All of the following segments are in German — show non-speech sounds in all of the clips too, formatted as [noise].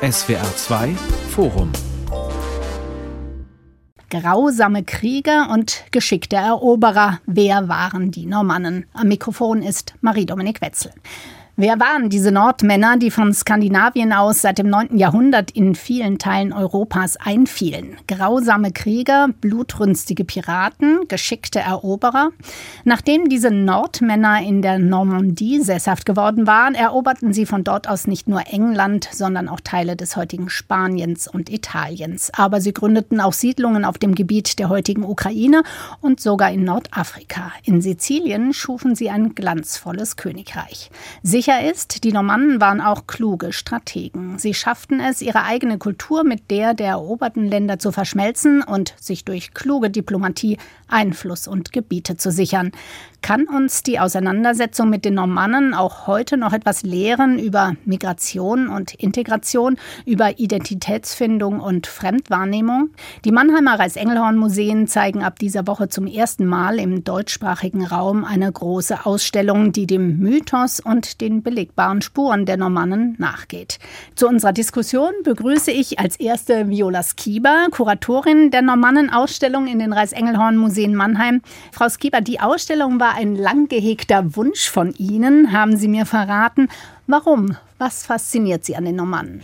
SWR 2 Forum Grausame Krieger und geschickte Eroberer. Wer waren die Normannen? Am Mikrofon ist Marie-Dominik Wetzel. Wer waren diese Nordmänner, die von Skandinavien aus seit dem 9. Jahrhundert in vielen Teilen Europas einfielen? Grausame Krieger, blutrünstige Piraten, geschickte Eroberer? Nachdem diese Nordmänner in der Normandie sesshaft geworden waren, eroberten sie von dort aus nicht nur England, sondern auch Teile des heutigen Spaniens und Italiens. Aber sie gründeten auch Siedlungen auf dem Gebiet der heutigen Ukraine und sogar in Nordafrika. In Sizilien schufen sie ein glanzvolles Königreich. Sicher Sicher ist, die Normannen waren auch kluge Strategen. Sie schafften es, ihre eigene Kultur mit der der eroberten Länder zu verschmelzen und sich durch kluge Diplomatie Einfluss und Gebiete zu sichern. Kann uns die Auseinandersetzung mit den Normannen auch heute noch etwas lehren über Migration und Integration, über Identitätsfindung und Fremdwahrnehmung? Die Mannheimer Reichsengelhorn-Museen zeigen ab dieser Woche zum ersten Mal im deutschsprachigen Raum eine große Ausstellung, die dem Mythos und den belegbaren Spuren der Normannen nachgeht. Zu unserer Diskussion begrüße ich als erste Viola Skieber, Kuratorin der Normannen-Ausstellung in den Reichsengelhorn-Museen Mannheim. Frau Skieber, die Ausstellung war war ein lang gehegter Wunsch von Ihnen, haben Sie mir verraten. Warum? Was fasziniert Sie an den Normannen?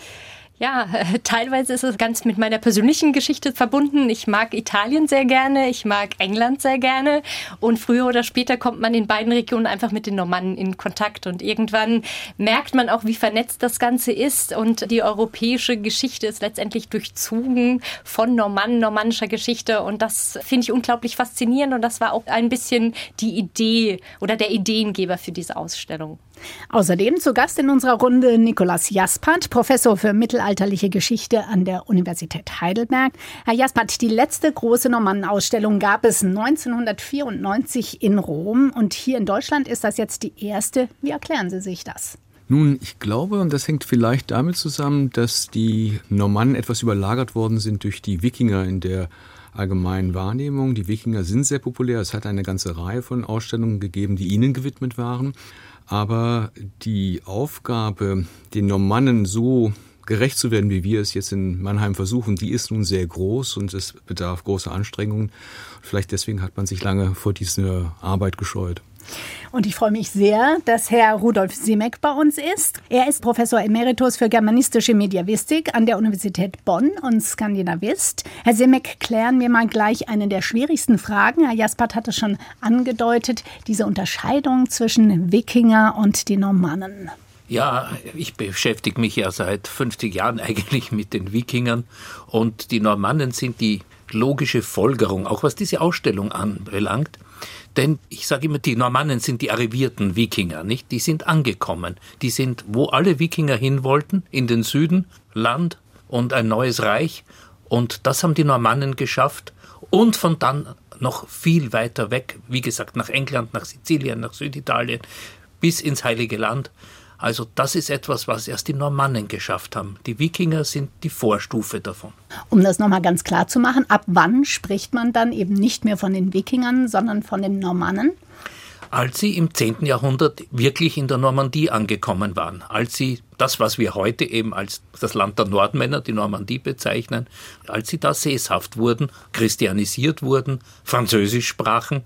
Ja, [laughs] teilweise ist es ganz mit meiner persönlichen Geschichte verbunden. Ich mag Italien sehr gerne, ich mag England sehr gerne. Und früher oder später kommt man in beiden Regionen einfach mit den Normannen in Kontakt. Und irgendwann merkt man auch, wie vernetzt das Ganze ist. Und die europäische Geschichte ist letztendlich durchzogen von Normannen, normannischer Geschichte. Und das finde ich unglaublich faszinierend. Und das war auch ein bisschen die Idee oder der Ideengeber für diese Ausstellung. Außerdem zu Gast in unserer Runde Nikolaus Jaspert, Professor für mittelalterliche Geschichte an der Universität Heidelberg. Herr Jaspert, die letzte große Normannenausstellung gab es 1994 in Rom und hier in Deutschland ist das jetzt die erste. Wie erklären Sie sich das? Nun, ich glaube, und das hängt vielleicht damit zusammen, dass die Normannen etwas überlagert worden sind durch die Wikinger in der allgemeinen Wahrnehmung. Die Wikinger sind sehr populär. Es hat eine ganze Reihe von Ausstellungen gegeben, die ihnen gewidmet waren. Aber die Aufgabe, den Normannen so gerecht zu werden, wie wir es jetzt in Mannheim versuchen, die ist nun sehr groß und es bedarf großer Anstrengungen. Vielleicht deswegen hat man sich lange vor dieser Arbeit gescheut. Und ich freue mich sehr, dass Herr Rudolf Simek bei uns ist. Er ist Professor Emeritus für germanistische Mediavistik an der Universität Bonn und Skandinavist. Herr Simek, klären wir mal gleich eine der schwierigsten Fragen. Herr Jaspert hat es schon angedeutet, diese Unterscheidung zwischen Wikinger und den Normannen. Ja, ich beschäftige mich ja seit 50 Jahren [laughs] eigentlich mit den Wikingern und die Normannen sind die logische Folgerung, auch was diese Ausstellung anbelangt. Denn ich sage immer, die Normannen sind die arrivierten Wikinger, nicht? Die sind angekommen. Die sind, wo alle Wikinger hin wollten, in den Süden, Land und ein neues Reich. Und das haben die Normannen geschafft. Und von dann noch viel weiter weg, wie gesagt, nach England, nach Sizilien, nach Süditalien, bis ins Heilige Land. Also das ist etwas, was erst die Normannen geschafft haben. Die Wikinger sind die Vorstufe davon. Um das nochmal ganz klar zu machen, ab wann spricht man dann eben nicht mehr von den Wikingern, sondern von den Normannen? Als sie im 10. Jahrhundert wirklich in der Normandie angekommen waren, als sie das, was wir heute eben als das Land der Nordmänner, die Normandie bezeichnen, als sie da sesshaft wurden, christianisiert wurden, Französisch sprachen,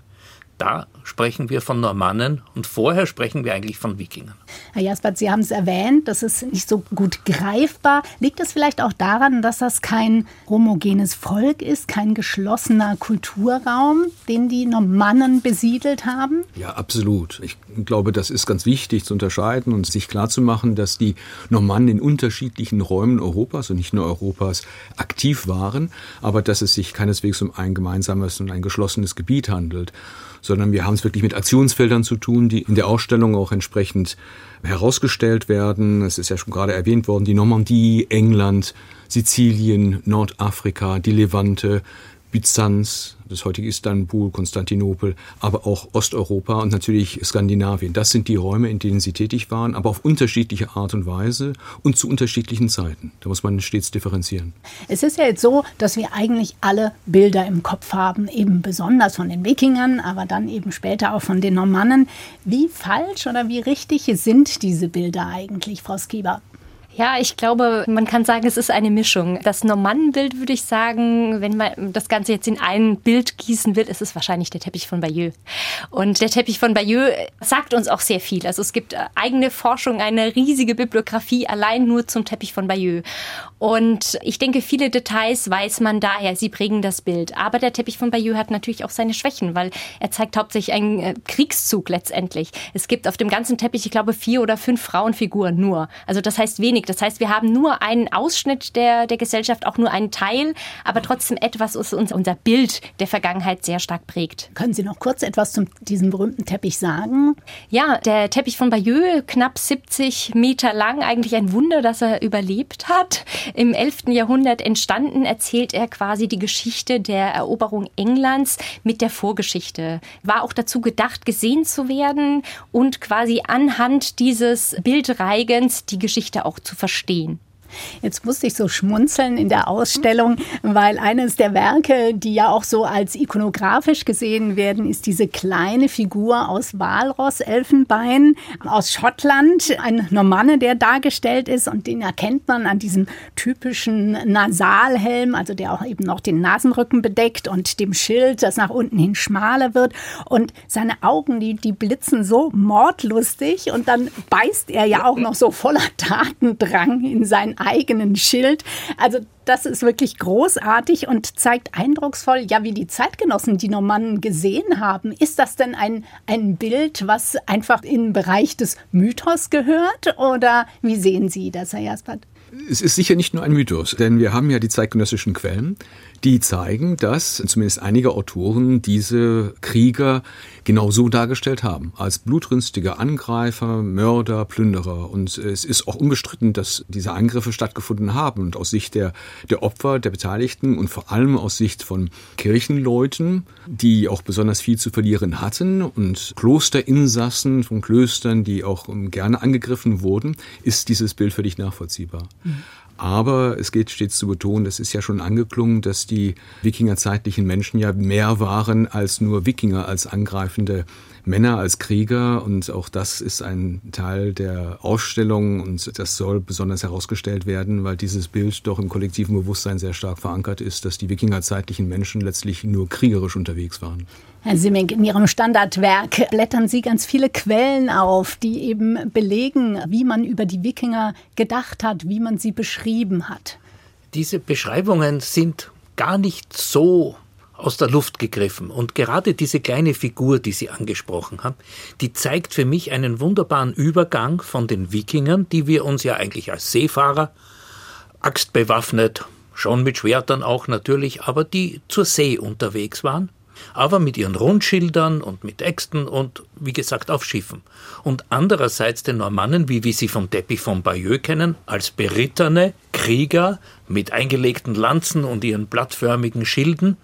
da sprechen wir von Normannen und vorher sprechen wir eigentlich von Wikingern. Herr Jaspert, Sie haben es erwähnt, das ist nicht so gut greifbar. Liegt es vielleicht auch daran, dass das kein homogenes Volk ist, kein geschlossener Kulturraum, den die Normannen besiedelt haben? Ja, absolut. Ich glaube, das ist ganz wichtig zu unterscheiden und sich klarzumachen, dass die Normannen in unterschiedlichen Räumen Europas und nicht nur Europas aktiv waren, aber dass es sich keineswegs um ein gemeinsames und ein geschlossenes Gebiet handelt sondern wir haben es wirklich mit Aktionsfeldern zu tun, die in der Ausstellung auch entsprechend herausgestellt werden. Es ist ja schon gerade erwähnt worden, die Normandie, England, Sizilien, Nordafrika, die Levante, Byzanz, das heutige Istanbul, Konstantinopel, aber auch Osteuropa und natürlich Skandinavien. Das sind die Räume, in denen sie tätig waren, aber auf unterschiedliche Art und Weise und zu unterschiedlichen Zeiten. Da muss man stets differenzieren. Es ist ja jetzt so, dass wir eigentlich alle Bilder im Kopf haben, eben besonders von den Wikingern, aber dann eben später auch von den Normannen. Wie falsch oder wie richtig sind diese Bilder eigentlich, Frau Skieber? Ja, ich glaube, man kann sagen, es ist eine Mischung. Das Normannenbild würde ich sagen, wenn man das Ganze jetzt in ein Bild gießen will, ist es wahrscheinlich der Teppich von Bayeux. Und der Teppich von Bayeux sagt uns auch sehr viel. Also es gibt eigene Forschung, eine riesige Bibliografie allein nur zum Teppich von Bayeux. Und ich denke, viele Details weiß man daher, sie prägen das Bild. Aber der Teppich von Bayeux hat natürlich auch seine Schwächen, weil er zeigt hauptsächlich einen äh, Kriegszug letztendlich. Es gibt auf dem ganzen Teppich, ich glaube, vier oder fünf Frauenfiguren nur. Also das heißt wenig. Das heißt, wir haben nur einen Ausschnitt der, der Gesellschaft, auch nur einen Teil, aber trotzdem etwas, was uns unser Bild der Vergangenheit sehr stark prägt. Können Sie noch kurz etwas zu diesem berühmten Teppich sagen? Ja, der Teppich von Bayeux, knapp 70 Meter lang, eigentlich ein Wunder, dass er überlebt hat. Im 11. Jahrhundert entstanden, erzählt er quasi die Geschichte der Eroberung Englands mit der Vorgeschichte. War auch dazu gedacht, gesehen zu werden und quasi anhand dieses Bildreigens die Geschichte auch zu verstehen. Jetzt musste ich so schmunzeln in der Ausstellung, weil eines der Werke, die ja auch so als ikonografisch gesehen werden, ist diese kleine Figur aus Walross, Elfenbein, aus Schottland. Ein Normanne, der dargestellt ist und den erkennt man an diesem typischen Nasalhelm, also der auch eben noch den Nasenrücken bedeckt und dem Schild, das nach unten hin schmaler wird. Und seine Augen, die, die blitzen so mordlustig und dann beißt er ja auch noch so voller Tatendrang in sein eigenen Schild. Also das ist wirklich großartig und zeigt eindrucksvoll, ja, wie die Zeitgenossen die Normannen gesehen haben. Ist das denn ein, ein Bild, was einfach in den Bereich des Mythos gehört? Oder wie sehen Sie das, Herr Jaspert? Es ist sicher nicht nur ein Mythos, denn wir haben ja die zeitgenössischen Quellen, die zeigen, dass zumindest einige Autoren diese Krieger genau so dargestellt haben, als blutrünstige Angreifer, Mörder, Plünderer. Und es ist auch unbestritten, dass diese Angriffe stattgefunden haben. Und aus Sicht der, der Opfer, der Beteiligten und vor allem aus Sicht von Kirchenleuten, die auch besonders viel zu verlieren hatten und Klosterinsassen von Klöstern, die auch gerne angegriffen wurden, ist dieses Bild völlig nachvollziehbar. Mhm. Aber es geht stets zu betonen, das ist ja schon angeklungen, dass die wikingerzeitlichen Menschen ja mehr waren als nur Wikinger, als angreifende Männer, als Krieger. Und auch das ist ein Teil der Ausstellung und das soll besonders herausgestellt werden, weil dieses Bild doch im kollektiven Bewusstsein sehr stark verankert ist, dass die wikingerzeitlichen Menschen letztlich nur kriegerisch unterwegs waren. Herr Simming, in Ihrem Standardwerk blättern Sie ganz viele Quellen auf, die eben belegen, wie man über die Wikinger gedacht hat, wie man sie beschrieben hat. Diese Beschreibungen sind gar nicht so aus der Luft gegriffen. Und gerade diese kleine Figur, die Sie angesprochen haben, die zeigt für mich einen wunderbaren Übergang von den Wikingern, die wir uns ja eigentlich als Seefahrer, axtbewaffnet, schon mit Schwertern auch natürlich, aber die zur See unterwegs waren, aber mit ihren Rundschildern und mit Äxten und wie gesagt auf Schiffen. Und andererseits den Normannen, wie wir sie vom Teppich von Bayeux kennen, als berittene Krieger mit eingelegten Lanzen und ihren blattförmigen Schilden.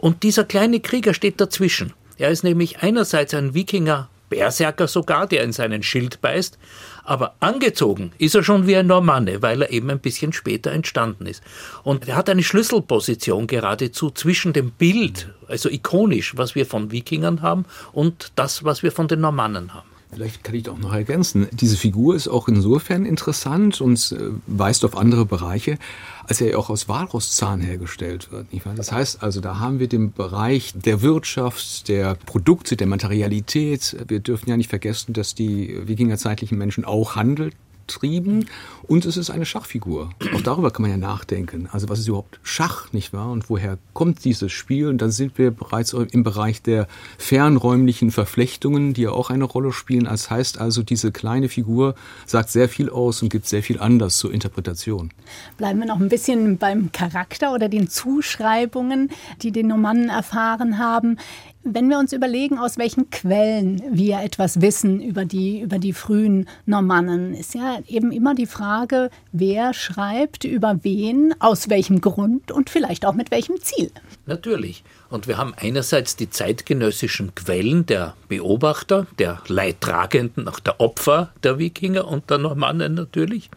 Und dieser kleine Krieger steht dazwischen. Er ist nämlich einerseits ein Wikinger, Berserker sogar, der in seinen Schild beißt, aber angezogen ist er schon wie ein Normanne, weil er eben ein bisschen später entstanden ist. Und er hat eine Schlüsselposition geradezu zwischen dem Bild, also ikonisch, was wir von Wikingern haben, und das, was wir von den Normannen haben. Vielleicht kann ich doch noch ergänzen. Diese Figur ist auch insofern interessant und äh, weist auf andere Bereiche, als er ja auch aus Walrosszahn hergestellt wird. Das heißt also, da haben wir den Bereich der Wirtschaft, der Produkte, der Materialität. Wir dürfen ja nicht vergessen, dass die wikingerzeitlichen Menschen auch handelten trieben und es ist eine Schachfigur. Auch darüber kann man ja nachdenken. Also was ist überhaupt Schach, nicht wahr? Und woher kommt dieses Spiel? Und dann sind wir bereits im Bereich der fernräumlichen Verflechtungen, die ja auch eine Rolle spielen. Das heißt also, diese kleine Figur sagt sehr viel aus und gibt sehr viel Anlass zur Interpretation. Bleiben wir noch ein bisschen beim Charakter oder den Zuschreibungen, die die Normannen erfahren haben. Wenn wir uns überlegen, aus welchen Quellen wir etwas wissen über die, über die frühen Normannen, ist ja eben immer die Frage, wer schreibt über wen, aus welchem Grund und vielleicht auch mit welchem Ziel. Natürlich. Und wir haben einerseits die zeitgenössischen Quellen der Beobachter, der Leidtragenden, auch der Opfer der Wikinger und der Normannen natürlich.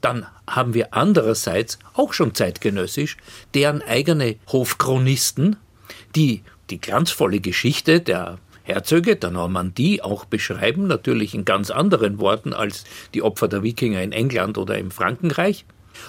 Dann haben wir andererseits auch schon zeitgenössisch deren eigene Hofchronisten, die die glanzvolle Geschichte der Herzöge der Normandie auch beschreiben, natürlich in ganz anderen Worten als die Opfer der Wikinger in England oder im Frankenreich.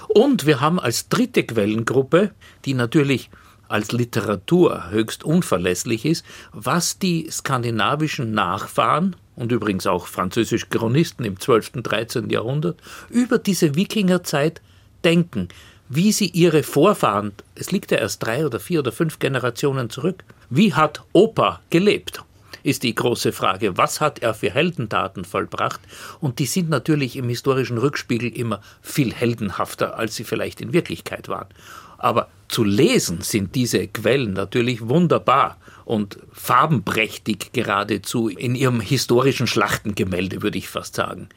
Und wir haben als dritte Quellengruppe, die natürlich als Literatur höchst unverlässlich ist, was die skandinavischen Nachfahren und übrigens auch französische Chronisten im 12. und 13. Jahrhundert über diese Wikingerzeit denken, wie sie ihre Vorfahren, es liegt ja erst drei oder vier oder fünf Generationen zurück, wie hat Opa gelebt? ist die große Frage. Was hat er für Heldentaten vollbracht? Und die sind natürlich im historischen Rückspiegel immer viel heldenhafter, als sie vielleicht in Wirklichkeit waren. Aber zu lesen sind diese Quellen natürlich wunderbar und farbenprächtig geradezu in ihrem historischen Schlachtengemälde, würde ich fast sagen.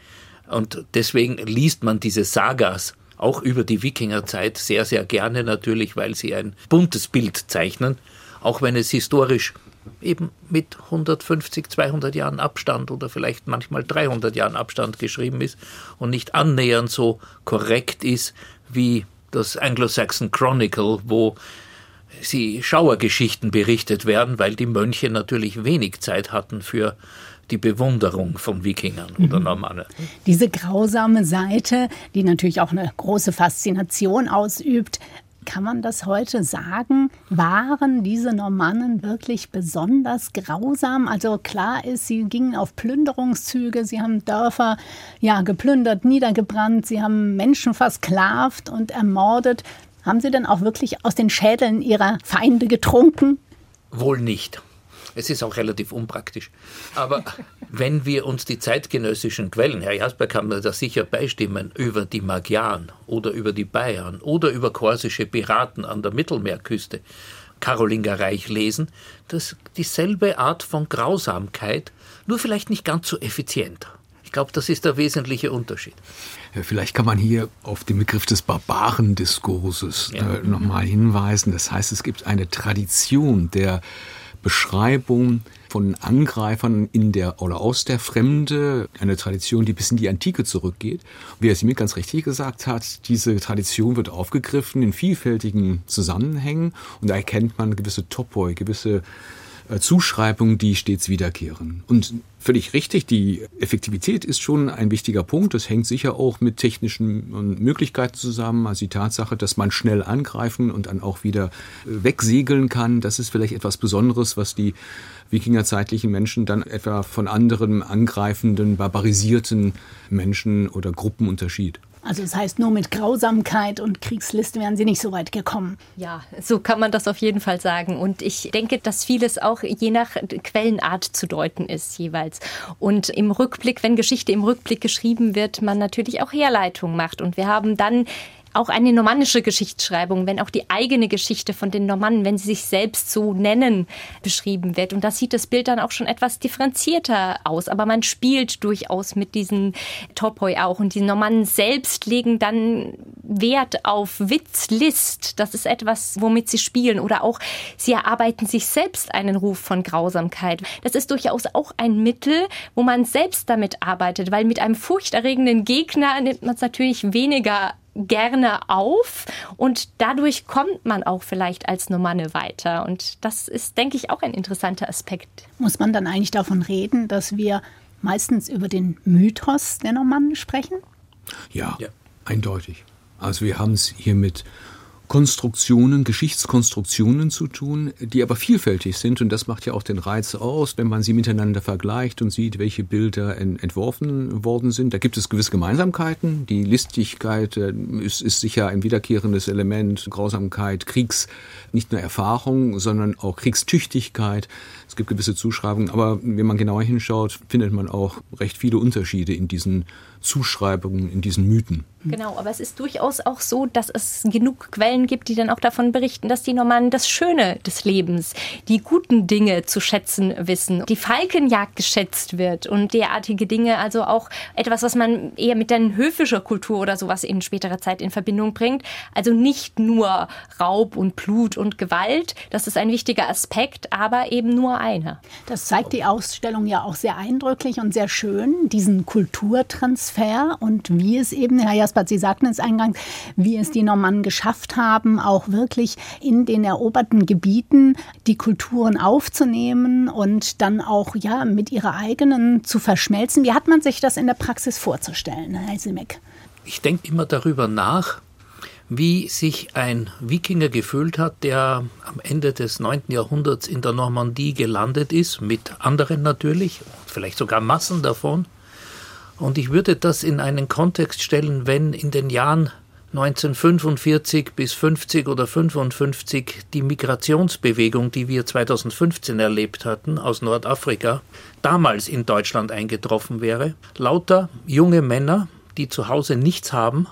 Und deswegen liest man diese Sagas auch über die Wikingerzeit sehr, sehr gerne natürlich, weil sie ein buntes Bild zeichnen, auch wenn es historisch eben mit 150, 200 Jahren Abstand oder vielleicht manchmal 300 Jahren Abstand geschrieben ist und nicht annähernd so korrekt ist wie das Anglo-Saxon Chronicle, wo sie Schauergeschichten berichtet werden, weil die Mönche natürlich wenig Zeit hatten für die Bewunderung von Wikingern oder mhm. Normannen. Diese grausame Seite, die natürlich auch eine große Faszination ausübt, kann man das heute sagen? Waren diese Normannen wirklich besonders grausam? Also klar ist, sie gingen auf Plünderungszüge, sie haben Dörfer ja geplündert, niedergebrannt, sie haben Menschen versklavt und ermordet. Haben sie denn auch wirklich aus den Schädeln ihrer Feinde getrunken? Wohl nicht. Es ist auch relativ unpraktisch. Aber [laughs] wenn wir uns die zeitgenössischen Quellen, Herr Jasper kann mir da sicher beistimmen, über die Magyaren oder über die Bayern oder über korsische Piraten an der Mittelmeerküste, Karolingerreich lesen, dass dieselbe Art von Grausamkeit, nur vielleicht nicht ganz so effizient. Ich glaube, das ist der wesentliche Unterschied. Vielleicht kann man hier auf den Begriff des Barbarendiskurses ja. äh, nochmal hinweisen. Das heißt, es gibt eine Tradition der Beschreibung von Angreifern in der oder aus der Fremde, eine Tradition, die bis in die Antike zurückgeht. Wie er mir ganz richtig gesagt hat, diese Tradition wird aufgegriffen in vielfältigen Zusammenhängen und da erkennt man gewisse Topoi, gewisse Zuschreibungen, die stets wiederkehren. Und völlig richtig, die Effektivität ist schon ein wichtiger Punkt. Das hängt sicher auch mit technischen Möglichkeiten zusammen. Also die Tatsache, dass man schnell angreifen und dann auch wieder äh, wegsegeln kann, das ist vielleicht etwas Besonderes, was die wikingerzeitlichen Menschen dann etwa von anderen angreifenden, barbarisierten Menschen oder Gruppen unterschied. Also das heißt, nur mit Grausamkeit und Kriegsliste wären Sie nicht so weit gekommen. Ja, so kann man das auf jeden Fall sagen. Und ich denke, dass vieles auch je nach Quellenart zu deuten ist jeweils. Und im Rückblick, wenn Geschichte im Rückblick geschrieben wird, man natürlich auch Herleitungen macht. Und wir haben dann auch eine normannische Geschichtsschreibung, wenn auch die eigene Geschichte von den Normannen, wenn sie sich selbst so nennen, beschrieben wird. Und da sieht das Bild dann auch schon etwas differenzierter aus. Aber man spielt durchaus mit diesen Topoi auch. Und die Normannen selbst legen dann Wert auf Witz, List. Das ist etwas, womit sie spielen. Oder auch, sie erarbeiten sich selbst einen Ruf von Grausamkeit. Das ist durchaus auch ein Mittel, wo man selbst damit arbeitet, weil mit einem furchterregenden Gegner nimmt man es natürlich weniger gerne auf und dadurch kommt man auch vielleicht als Normanne weiter. Und das ist, denke ich, auch ein interessanter Aspekt. Muss man dann eigentlich davon reden, dass wir meistens über den Mythos der Normannen sprechen? Ja, ja. eindeutig. Also wir haben es hier mit Konstruktionen, Geschichtskonstruktionen zu tun, die aber vielfältig sind und das macht ja auch den Reiz aus, wenn man sie miteinander vergleicht und sieht, welche Bilder entworfen worden sind. Da gibt es gewisse Gemeinsamkeiten. Die Listigkeit äh, ist, ist sicher ein wiederkehrendes Element, Grausamkeit, Kriegs, nicht nur Erfahrung, sondern auch Kriegstüchtigkeit. Es gibt gewisse Zuschreibungen, aber wenn man genauer hinschaut, findet man auch recht viele Unterschiede in diesen Zuschreibungen, in diesen Mythen. Genau, aber es ist durchaus auch so, dass es genug Quellen gibt, die dann auch davon berichten, dass die Normannen das Schöne des Lebens, die guten Dinge zu schätzen wissen, die Falkenjagd geschätzt wird und derartige Dinge, also auch etwas, was man eher mit der höfischer Kultur oder sowas in späterer Zeit in Verbindung bringt. Also nicht nur Raub und Blut und Gewalt, das ist ein wichtiger Aspekt, aber eben nur einer. Das zeigt die Ausstellung ja auch sehr eindrücklich und sehr schön, diesen Kulturtransfer fair und wie es eben, Herr Jaspert, Sie sagten es eingangs, wie es die Normannen geschafft haben, auch wirklich in den eroberten Gebieten die Kulturen aufzunehmen und dann auch ja mit ihrer eigenen zu verschmelzen. Wie hat man sich das in der Praxis vorzustellen, Herr Simek? Ich denke immer darüber nach, wie sich ein Wikinger gefühlt hat, der am Ende des 9. Jahrhunderts in der Normandie gelandet ist, mit anderen natürlich, vielleicht sogar Massen davon. Und ich würde das in einen Kontext stellen, wenn in den Jahren 1945 bis 50 oder 55 die Migrationsbewegung, die wir 2015 erlebt hatten aus Nordafrika, damals in Deutschland eingetroffen wäre. Lauter junge Männer, die zu Hause nichts haben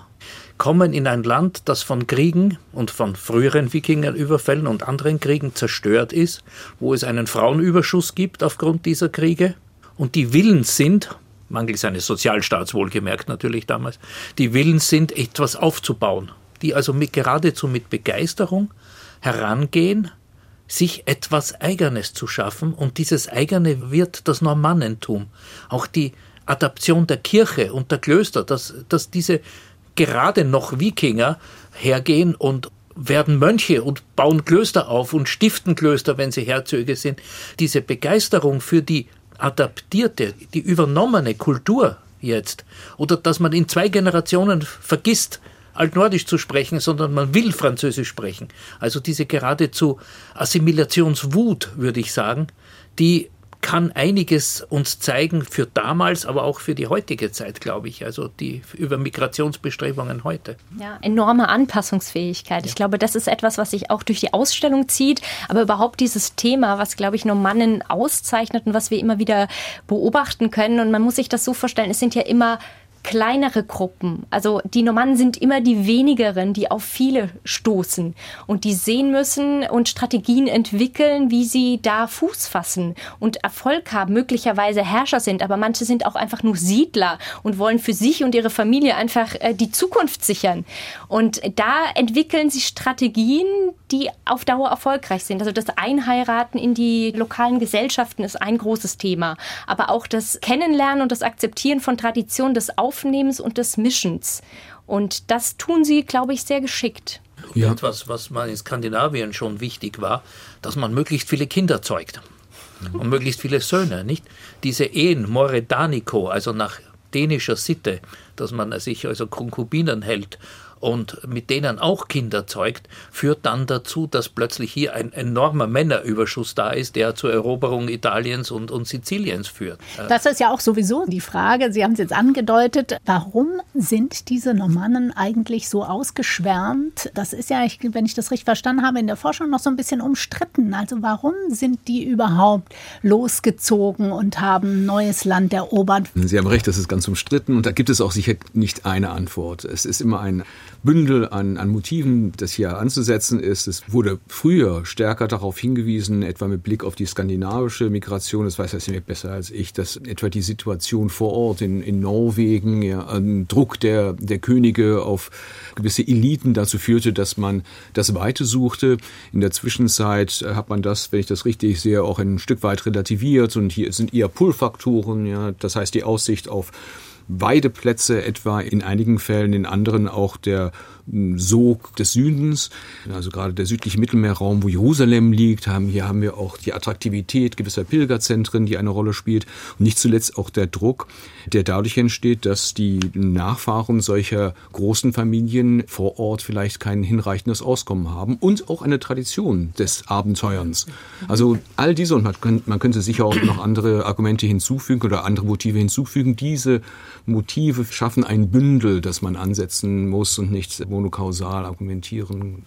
kommen in ein Land, das von Kriegen und von früheren Wikingerüberfällen und anderen Kriegen zerstört ist, wo es einen Frauenüberschuss gibt aufgrund dieser Kriege und die willens sind, mangels eines Sozialstaats wohlgemerkt natürlich damals, die willens sind, etwas aufzubauen, die also mit, geradezu mit Begeisterung herangehen, sich etwas Eigenes zu schaffen und dieses Eigene wird das Normannentum. Auch die Adaption der Kirche und der Klöster, dass, dass diese gerade noch Wikinger hergehen und werden Mönche und bauen Klöster auf und stiften Klöster, wenn sie Herzöge sind. Diese Begeisterung für die adaptierte, die übernommene Kultur jetzt, oder dass man in zwei Generationen vergisst, Altnordisch zu sprechen, sondern man will Französisch sprechen. Also diese geradezu Assimilationswut, würde ich sagen, die kann einiges uns zeigen für damals, aber auch für die heutige Zeit, glaube ich. Also die über Migrationsbestrebungen heute. Ja, enorme Anpassungsfähigkeit. Ja. Ich glaube, das ist etwas, was sich auch durch die Ausstellung zieht, aber überhaupt dieses Thema, was glaube ich Normannen auszeichnet und was wir immer wieder beobachten können. Und man muss sich das so vorstellen: Es sind ja immer kleinere Gruppen. Also die Normannen sind immer die wenigeren, die auf viele stoßen und die sehen müssen und Strategien entwickeln, wie sie da Fuß fassen und Erfolg haben, möglicherweise Herrscher sind, aber manche sind auch einfach nur Siedler und wollen für sich und ihre Familie einfach äh, die Zukunft sichern. Und da entwickeln sie Strategien, die auf Dauer erfolgreich sind. Also das Einheiraten in die lokalen Gesellschaften ist ein großes Thema, aber auch das Kennenlernen und das Akzeptieren von Traditionen des Auf Aufnehmens und des Mischens. Und das tun sie, glaube ich, sehr geschickt. Ja. Etwas, was mal in Skandinavien schon wichtig war, dass man möglichst viele Kinder zeugt und möglichst viele Söhne, nicht? Diese Ehen, Moredanico, also nach dänischer Sitte, dass man sich also Konkubinen hält und mit denen auch Kinder zeugt, führt dann dazu, dass plötzlich hier ein enormer Männerüberschuss da ist, der zur Eroberung Italiens und, und Siziliens führt. Das ist ja auch sowieso die Frage, Sie haben es jetzt angedeutet, warum sind diese Normannen eigentlich so ausgeschwärmt? Das ist ja, wenn ich das richtig verstanden habe, in der Forschung noch so ein bisschen umstritten. Also warum sind die überhaupt losgezogen und haben neues Land erobert? Sie haben recht, das ist ganz umstritten und da gibt es auch sicher nicht eine Antwort. Es ist immer ein Bündel an, an Motiven, das hier anzusetzen ist. Es wurde früher stärker darauf hingewiesen, etwa mit Blick auf die skandinavische Migration, das weiß er besser als ich, dass etwa die Situation vor Ort in, in Norwegen, ja, ein Druck der, der Könige auf gewisse Eliten dazu führte, dass man das Weite suchte. In der Zwischenzeit hat man das, wenn ich das richtig sehe, auch ein Stück weit relativiert und hier sind eher Pull-Faktoren, ja, das heißt die Aussicht auf Weideplätze etwa in einigen Fällen, in anderen auch der Sog des Südens, also gerade der südliche Mittelmeerraum, wo Jerusalem liegt, haben, hier haben wir auch die Attraktivität gewisser Pilgerzentren, die eine Rolle spielt und nicht zuletzt auch der Druck, der dadurch entsteht, dass die Nachfahren solcher großen Familien vor Ort vielleicht kein hinreichendes Auskommen haben und auch eine Tradition des Abenteuerns. Also all diese und man, könnte, sicher auch noch andere Argumente hinzufügen oder andere Motive hinzufügen. Diese Motive schaffen ein Bündel, das man ansetzen muss und nicht monokausal argumentieren.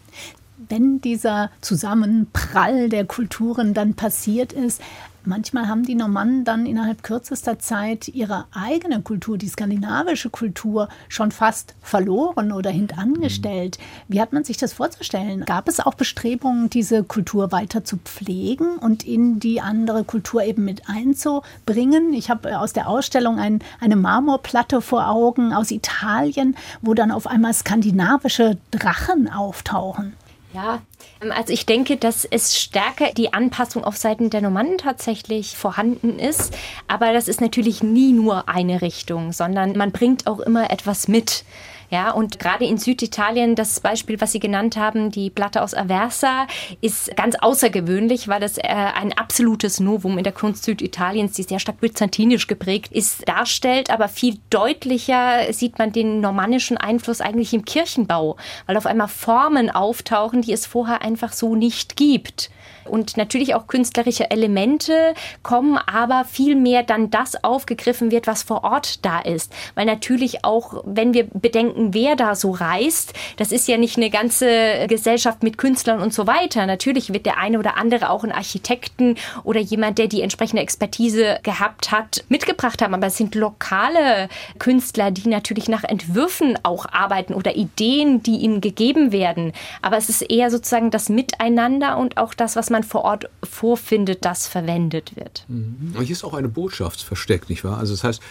Wenn dieser Zusammenprall der Kulturen dann passiert ist, manchmal haben die Normannen dann innerhalb kürzester Zeit ihre eigene Kultur, die skandinavische Kultur, schon fast verloren oder hintangestellt. Wie hat man sich das vorzustellen? Gab es auch Bestrebungen, diese Kultur weiter zu pflegen und in die andere Kultur eben mit einzubringen? Ich habe aus der Ausstellung ein, eine Marmorplatte vor Augen aus Italien, wo dann auf einmal skandinavische Drachen auftauchen. Ja, ähm, also ich denke, dass es stärker die Anpassung auf Seiten der Normannen tatsächlich vorhanden ist. Aber das ist natürlich nie nur eine Richtung, sondern man bringt auch immer etwas mit. Ja, und gerade in Süditalien, das Beispiel, was Sie genannt haben, die Platte aus Aversa, ist ganz außergewöhnlich, weil das äh, ein absolutes Novum in der Kunst Süditaliens, die sehr stark byzantinisch geprägt ist, darstellt. Aber viel deutlicher sieht man den normannischen Einfluss eigentlich im Kirchenbau, weil auf einmal Formen auftauchen, die es vorher einfach so nicht gibt. Und natürlich auch künstlerische Elemente kommen, aber vielmehr dann das aufgegriffen wird, was vor Ort da ist. Weil natürlich auch, wenn wir bedenken, wer da so reist, das ist ja nicht eine ganze Gesellschaft mit Künstlern und so weiter. Natürlich wird der eine oder andere auch einen Architekten oder jemand, der die entsprechende Expertise gehabt hat, mitgebracht haben. Aber es sind lokale Künstler, die natürlich nach Entwürfen auch arbeiten oder Ideen, die ihnen gegeben werden. Aber es ist eher sozusagen das Miteinander und auch das, was man man vor Ort vorfindet, das verwendet wird. Mhm. hier ist auch eine Botschaft versteckt, nicht wahr? Also das heißt,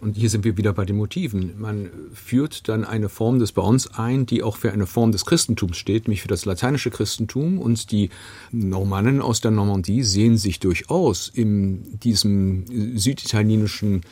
und hier sind wir wieder bei den Motiven. Man führt dann eine Form des Bauens ein, die auch für eine Form des Christentums steht, nämlich für das lateinische Christentum. Und die Normannen aus der Normandie sehen sich durchaus in diesem süditalienischen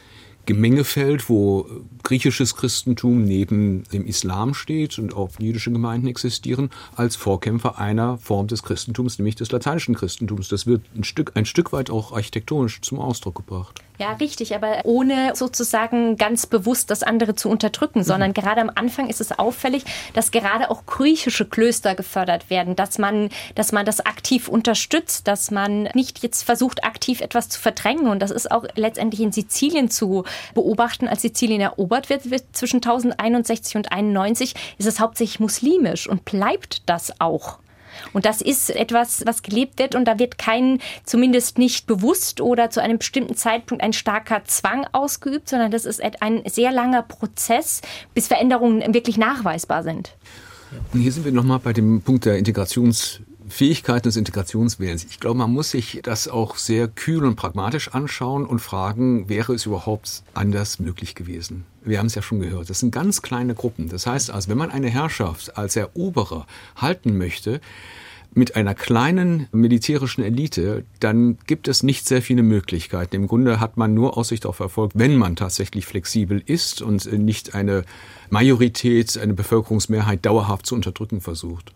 Gemengefeld, wo griechisches Christentum neben dem Islam steht und auch jüdische Gemeinden existieren, als Vorkämpfer einer Form des Christentums, nämlich des lateinischen Christentums. Das wird ein Stück, ein Stück weit auch architektonisch zum Ausdruck gebracht. Ja, richtig, aber ohne sozusagen ganz bewusst das andere zu unterdrücken, mhm. sondern gerade am Anfang ist es auffällig, dass gerade auch griechische Klöster gefördert werden, dass man, dass man das aktiv unterstützt, dass man nicht jetzt versucht, aktiv etwas zu verdrängen. Und das ist auch letztendlich in Sizilien zu beobachten, als Sizilien erobert wird, wird zwischen 1061 und 91, ist es hauptsächlich muslimisch und bleibt das auch. Und das ist etwas, was gelebt wird und da wird kein, zumindest nicht bewusst oder zu einem bestimmten Zeitpunkt ein starker Zwang ausgeübt, sondern das ist ein sehr langer Prozess, bis Veränderungen wirklich nachweisbar sind. Und hier sind wir nochmal bei dem Punkt der Integrations- Fähigkeiten des Integrationswillens. Ich glaube, man muss sich das auch sehr kühl und pragmatisch anschauen und fragen, wäre es überhaupt anders möglich gewesen? Wir haben es ja schon gehört. Das sind ganz kleine Gruppen. Das heißt also, wenn man eine Herrschaft als Eroberer halten möchte, mit einer kleinen militärischen Elite, dann gibt es nicht sehr viele Möglichkeiten. Im Grunde hat man nur Aussicht auf Erfolg, wenn man tatsächlich flexibel ist und nicht eine Majorität, eine Bevölkerungsmehrheit dauerhaft zu unterdrücken versucht.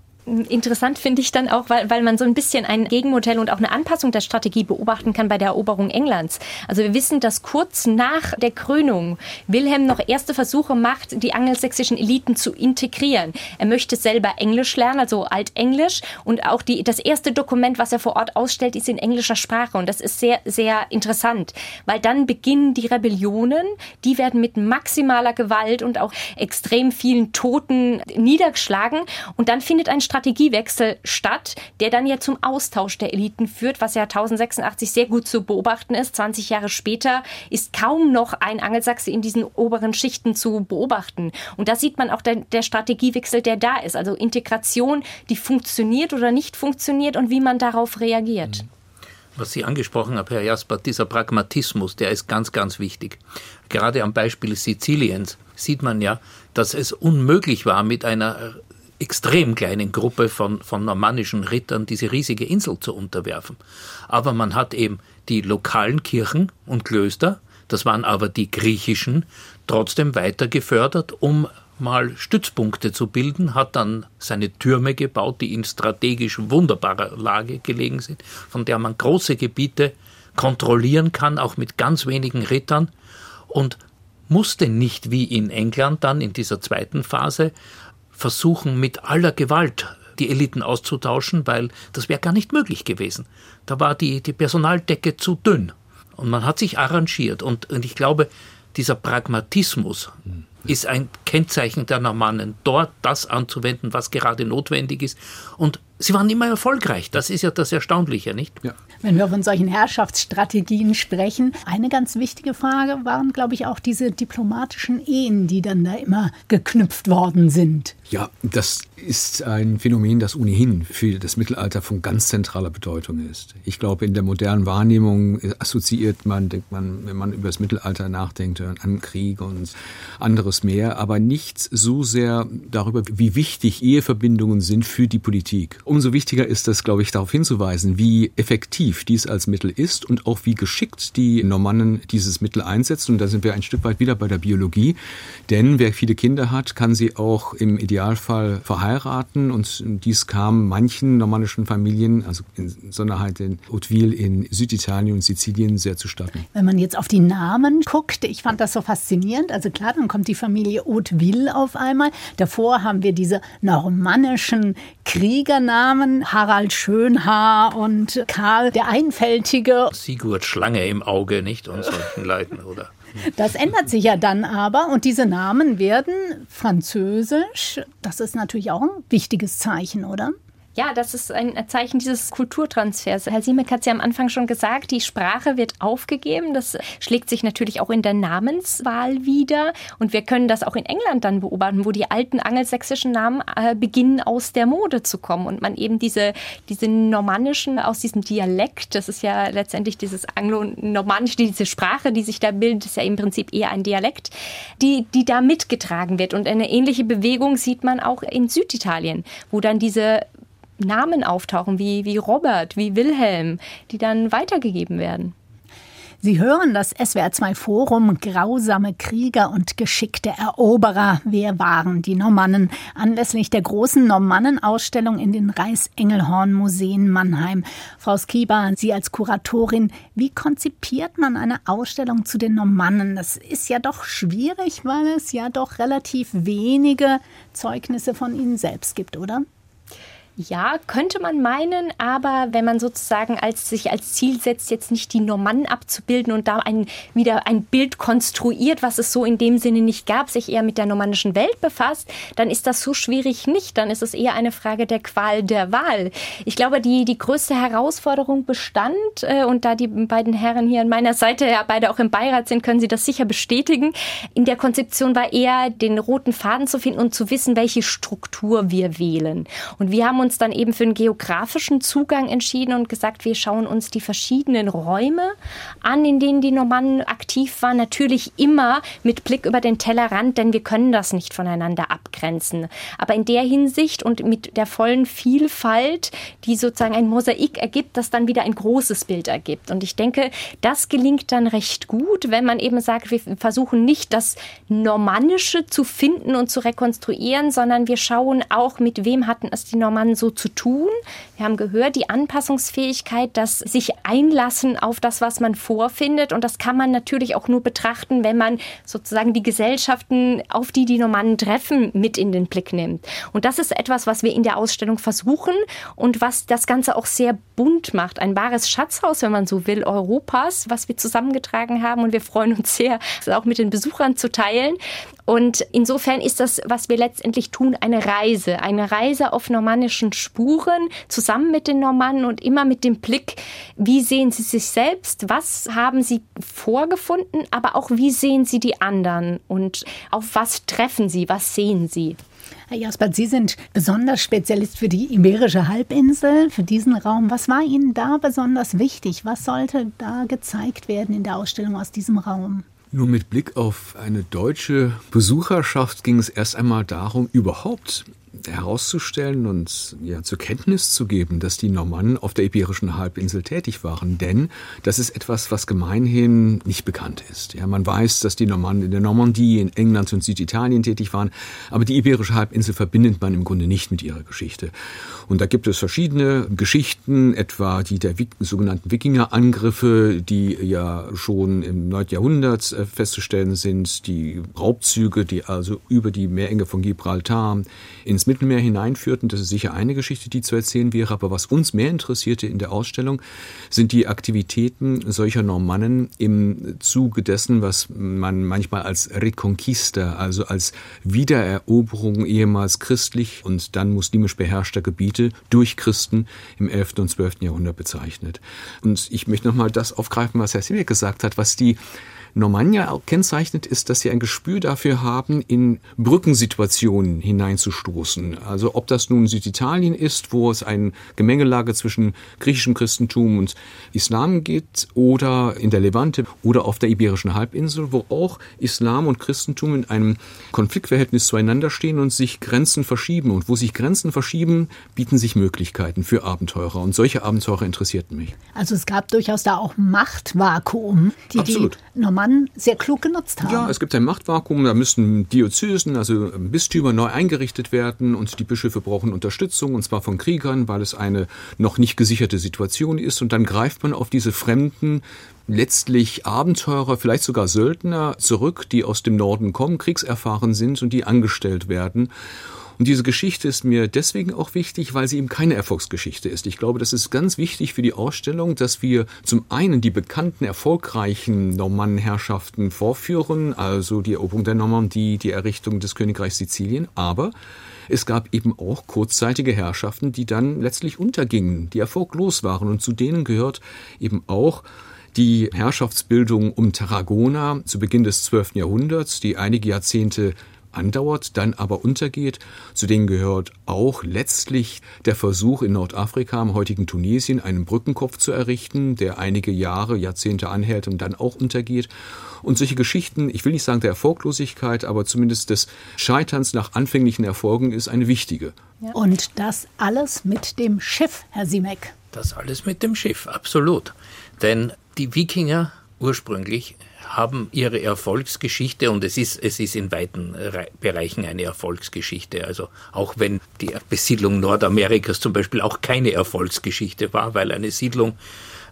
Interessant finde ich dann auch, weil, weil man so ein bisschen ein Gegenmodell und auch eine Anpassung der Strategie beobachten kann bei der Eroberung Englands. Also wir wissen, dass kurz nach der Krönung Wilhelm noch erste Versuche macht, die angelsächsischen Eliten zu integrieren. Er möchte selber Englisch lernen, also Altenglisch. Und auch die, das erste Dokument, was er vor Ort ausstellt, ist in englischer Sprache. Und das ist sehr, sehr interessant, weil dann beginnen die Rebellionen. Die werden mit maximaler Gewalt und auch extrem vielen Toten niedergeschlagen. Und dann findet ein Strategiewechsel statt, der dann ja zum Austausch der Eliten führt, was ja 1086 sehr gut zu beobachten ist. 20 Jahre später ist kaum noch ein Angelsachse in diesen oberen Schichten zu beobachten. Und da sieht man auch der, der Strategiewechsel, der da ist. Also Integration, die funktioniert oder nicht funktioniert und wie man darauf reagiert. Was Sie angesprochen haben, Herr Jasper, dieser Pragmatismus, der ist ganz, ganz wichtig. Gerade am Beispiel Siziliens sieht man ja, dass es unmöglich war, mit einer extrem kleinen Gruppe von, von normannischen Rittern diese riesige Insel zu unterwerfen. Aber man hat eben die lokalen Kirchen und Klöster, das waren aber die griechischen, trotzdem weiter gefördert, um mal Stützpunkte zu bilden, hat dann seine Türme gebaut, die in strategisch wunderbarer Lage gelegen sind, von der man große Gebiete kontrollieren kann, auch mit ganz wenigen Rittern und musste nicht wie in England dann in dieser zweiten Phase versuchen, mit aller Gewalt die Eliten auszutauschen, weil das wäre gar nicht möglich gewesen. Da war die, die Personaldecke zu dünn. Und man hat sich arrangiert. Und, und ich glaube, dieser Pragmatismus ist ein Kennzeichen der Normannen, dort das anzuwenden, was gerade notwendig ist. Und sie waren immer erfolgreich. Das ist ja das Erstaunliche, nicht? Ja. Wenn wir von solchen Herrschaftsstrategien sprechen, eine ganz wichtige Frage waren, glaube ich, auch diese diplomatischen Ehen, die dann da immer geknüpft worden sind. Ja, das ist ein Phänomen, das ohnehin für das Mittelalter von ganz zentraler Bedeutung ist. Ich glaube, in der modernen Wahrnehmung assoziiert man, denkt man, wenn man über das Mittelalter nachdenkt, an Krieg und andere anderes mehr, aber nichts so sehr darüber, wie wichtig Eheverbindungen sind für die Politik. Umso wichtiger ist es, glaube ich, darauf hinzuweisen, wie effektiv dies als Mittel ist und auch wie geschickt die Normannen dieses Mittel einsetzen. Und da sind wir ein Stück weit wieder bei der Biologie. Denn wer viele Kinder hat, kann sie auch im Idealfall verheiraten. Und dies kam manchen normannischen Familien, also insonderheit in Hauteville in Süditalien und Sizilien, sehr zustatten. Wenn man jetzt auf die Namen guckt, ich fand das so faszinierend. Also klar, dann kommt die Familie Hauteville auf einmal. Davor haben wir diese normannischen Kriegernamen, Harald Schönhaar und Karl der Einfältige. Sigurd Schlange im Auge, nicht? Und solchen Leuten, oder? Das ändert sich ja dann aber und diese Namen werden französisch. Das ist natürlich auch ein wichtiges Zeichen, oder? Ja, das ist ein Zeichen dieses Kulturtransfers. Herr Siemek hat es ja am Anfang schon gesagt, die Sprache wird aufgegeben. Das schlägt sich natürlich auch in der Namenswahl wieder. Und wir können das auch in England dann beobachten, wo die alten angelsächsischen Namen äh, beginnen aus der Mode zu kommen und man eben diese, diese normannischen, aus diesem Dialekt, das ist ja letztendlich dieses anglo-normannische, diese Sprache, die sich da bildet, ist ja im Prinzip eher ein Dialekt, die, die da mitgetragen wird. Und eine ähnliche Bewegung sieht man auch in Süditalien, wo dann diese Namen auftauchen, wie, wie Robert, wie Wilhelm, die dann weitergegeben werden. Sie hören das SWR2 Forum Grausame Krieger und geschickte Eroberer. Wer waren die Normannen? Anlässlich der großen Normannenausstellung in den Reichsengelhorn-Museen Mannheim. Frau Skiba, Sie als Kuratorin, wie konzipiert man eine Ausstellung zu den Normannen? Das ist ja doch schwierig, weil es ja doch relativ wenige Zeugnisse von Ihnen selbst gibt, oder? Ja, könnte man meinen, aber wenn man sozusagen als, sich als Ziel setzt, jetzt nicht die Normannen abzubilden und da ein, wieder ein Bild konstruiert, was es so in dem Sinne nicht gab, sich eher mit der normannischen Welt befasst, dann ist das so schwierig nicht. Dann ist es eher eine Frage der Qual der Wahl. Ich glaube, die, die größte Herausforderung bestand, äh, und da die beiden Herren hier an meiner Seite ja beide auch im Beirat sind, können sie das sicher bestätigen. In der Konzeption war eher den roten Faden zu finden und zu wissen, welche Struktur wir wählen. Und wir haben uns uns dann eben für einen geografischen Zugang entschieden und gesagt, wir schauen uns die verschiedenen Räume an, in denen die Normannen aktiv waren. Natürlich immer mit Blick über den Tellerrand, denn wir können das nicht voneinander abgrenzen. Aber in der Hinsicht und mit der vollen Vielfalt, die sozusagen ein Mosaik ergibt, das dann wieder ein großes Bild ergibt. Und ich denke, das gelingt dann recht gut, wenn man eben sagt, wir versuchen nicht das Normannische zu finden und zu rekonstruieren, sondern wir schauen auch, mit wem hatten es die Normannen so zu tun. Wir haben gehört, die Anpassungsfähigkeit, das sich einlassen auf das, was man vorfindet. Und das kann man natürlich auch nur betrachten, wenn man sozusagen die Gesellschaften, auf die die Normannen treffen, mit in den Blick nimmt. Und das ist etwas, was wir in der Ausstellung versuchen und was das Ganze auch sehr bunt macht. Ein wahres Schatzhaus, wenn man so will, Europas, was wir zusammengetragen haben. Und wir freuen uns sehr, das auch mit den Besuchern zu teilen. Und insofern ist das, was wir letztendlich tun, eine Reise. Eine Reise auf normannischen Spuren, zusammen mit den Normannen und immer mit dem Blick, wie sehen sie sich selbst, was haben sie vorgefunden, aber auch wie sehen sie die anderen und auf was treffen sie, was sehen sie. Herr Jasper, Sie sind besonders Spezialist für die Iberische Halbinsel, für diesen Raum. Was war Ihnen da besonders wichtig? Was sollte da gezeigt werden in der Ausstellung aus diesem Raum? Nur mit Blick auf eine deutsche Besucherschaft ging es erst einmal darum, überhaupt herauszustellen und ja, zur Kenntnis zu geben, dass die Normannen auf der Iberischen Halbinsel tätig waren. Denn das ist etwas, was gemeinhin nicht bekannt ist. Ja, man weiß, dass die Normannen in der Normandie, in England und Süditalien tätig waren, aber die Iberische Halbinsel verbindet man im Grunde nicht mit ihrer Geschichte. Und da gibt es verschiedene Geschichten, etwa die der sogenannten Wikingerangriffe, die ja schon im 9. Jahrhundert äh, festzustellen sind, die Raubzüge, die also über die Meerenge von Gibraltar ins Mittelmeer hineinführten. Das ist sicher eine Geschichte, die zu erzählen wäre. Aber was uns mehr interessierte in der Ausstellung, sind die Aktivitäten solcher Normannen im Zuge dessen, was man manchmal als Reconquista, also als Wiedereroberung ehemals christlich und dann muslimisch beherrschter Gebiete durch Christen im 11. und 12. Jahrhundert bezeichnet. Und ich möchte nochmal das aufgreifen, was Herr Simiak gesagt hat, was die Normannia kennzeichnet, ist, dass sie ein Gespür dafür haben, in Brückensituationen hineinzustoßen. Also ob das nun Süditalien ist, wo es eine Gemengelage zwischen griechischem Christentum und Islam gibt, oder in der Levante oder auf der Iberischen Halbinsel, wo auch Islam und Christentum in einem Konfliktverhältnis zueinander stehen und sich Grenzen verschieben. Und wo sich Grenzen verschieben, bieten sich Möglichkeiten für Abenteurer. Und solche Abenteurer interessierten mich. Also es gab durchaus da auch Machtvakuum, die Absolut. die Normannen sehr klug genutzt haben. Ja, es gibt ein Machtvakuum, da müssen Diözesen, also Bistümer neu eingerichtet werden und die Bischöfe brauchen Unterstützung und zwar von Kriegern, weil es eine noch nicht gesicherte Situation ist und dann greift man auf diese fremden letztlich Abenteurer, vielleicht sogar Söldner zurück, die aus dem Norden kommen, kriegserfahren sind und die angestellt werden. Und diese Geschichte ist mir deswegen auch wichtig, weil sie eben keine Erfolgsgeschichte ist. Ich glaube, das ist ganz wichtig für die Ausstellung, dass wir zum einen die bekannten, erfolgreichen Normannenherrschaften vorführen, also die Eroberung der Normandie, die Errichtung des Königreichs Sizilien, aber es gab eben auch kurzzeitige Herrschaften, die dann letztlich untergingen, die erfolglos waren. Und zu denen gehört eben auch die Herrschaftsbildung um Tarragona zu Beginn des 12. Jahrhunderts, die einige Jahrzehnte andauert, dann aber untergeht. Zu denen gehört auch letztlich der Versuch in Nordafrika, im heutigen Tunesien, einen Brückenkopf zu errichten, der einige Jahre, Jahrzehnte anhält und dann auch untergeht. Und solche Geschichten, ich will nicht sagen der Erfolglosigkeit, aber zumindest des Scheiterns nach anfänglichen Erfolgen ist eine wichtige. Ja. Und das alles mit dem Schiff, Herr Simek. Das alles mit dem Schiff, absolut. Denn die Wikinger ursprünglich haben ihre Erfolgsgeschichte und es ist, es ist in weiten Bereichen eine Erfolgsgeschichte. Also auch wenn die Besiedlung Nordamerikas zum Beispiel auch keine Erfolgsgeschichte war, weil eine Siedlung